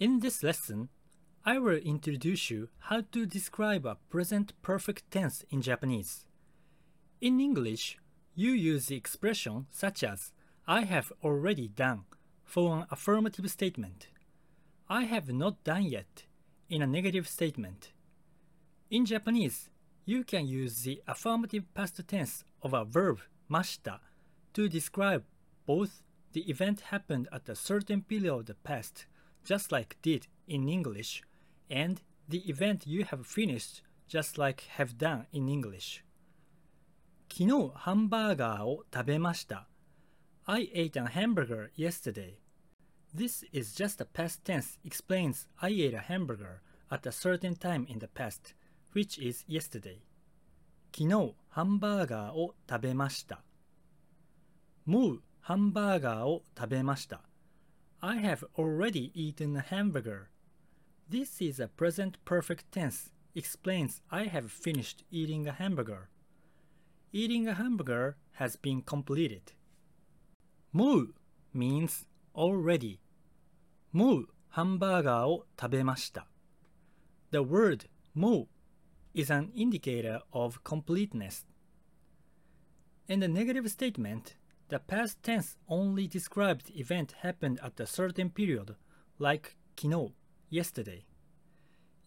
In this lesson, I will introduce you how to describe a present perfect tense in Japanese. In English, you use the expression such as I have already done for an affirmative statement. I have not done yet in a negative statement. In Japanese, you can use the affirmative past tense of a verb mashita to describe both the event happened at a certain period of the past, just like did in English, and the event you have finished, just like have done in English. 昨日ハンバーガーを食べました。I ate a hamburger yesterday. This is just a past tense explains I ate a hamburger at a certain time in the past, which is yesterday. 昨日ハンバーガーを食べました。もうハンバーガーを食べました。 I have already eaten a hamburger. This is a present perfect tense explains I have finished eating a hamburger. Eating a hamburger has been completed. もう means already. もうハンバーガーを食べました。The word もう is an indicator of completeness. In the negative statement, the past tense only described event happened at a certain period, like 昨日 yesterday.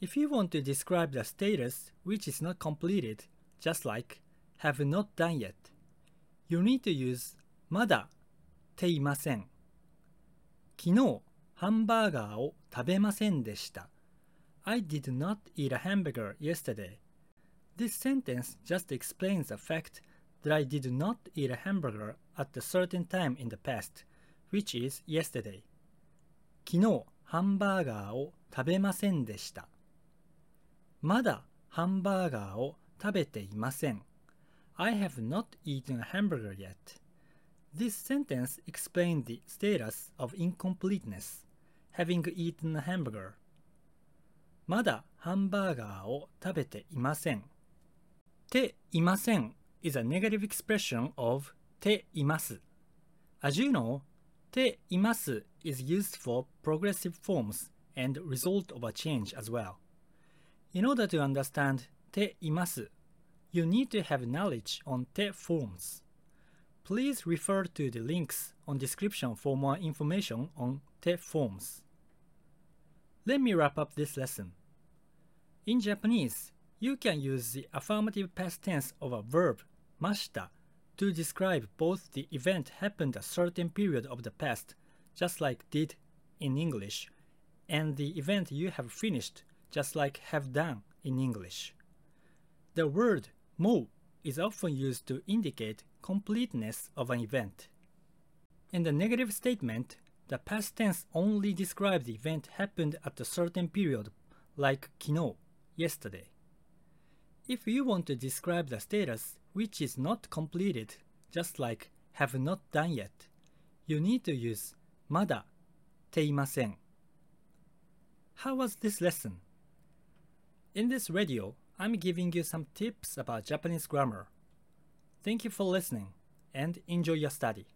If you want to describe the status which is not completed, just like have not done yet, you need to use まだていません。昨日ハンバーガーを食べませんでした。I did not eat a hamburger yesterday. This sentence just explains the fact that I did not eat a hamburger at a certain time in the past, which is yesterday. 昨日ハンバーガーを食べませんでした。まだハンバーガーを食べていません。I have not eaten a hamburger yet. This sentence explains the status of incompleteness, having eaten a hamburger. まだハンバーガーを食べていません。ていません is a negative expression of ています。As you know, ています is used for progressive forms and result of a change as well. In order to understand ています, you need to have knowledge on て forms. Please refer to the links on description for more information on て forms. Let me wrap up this lesson. In Japanese, you can use the affirmative past tense of a verb, mashita, to describe both the event happened a certain period of the past, just like did in English, and the event you have finished, just like have done in English. The word mo is often used to indicate completeness of an event. In the negative statement, the past tense only describes the event happened at a certain period, like kino, yesterday. If you want to describe the status which is not completed, just like have not done yet, you need to use まだていません. How was this lesson? In this radio, I'm giving you some tips about Japanese grammar. Thank you for listening and enjoy your study.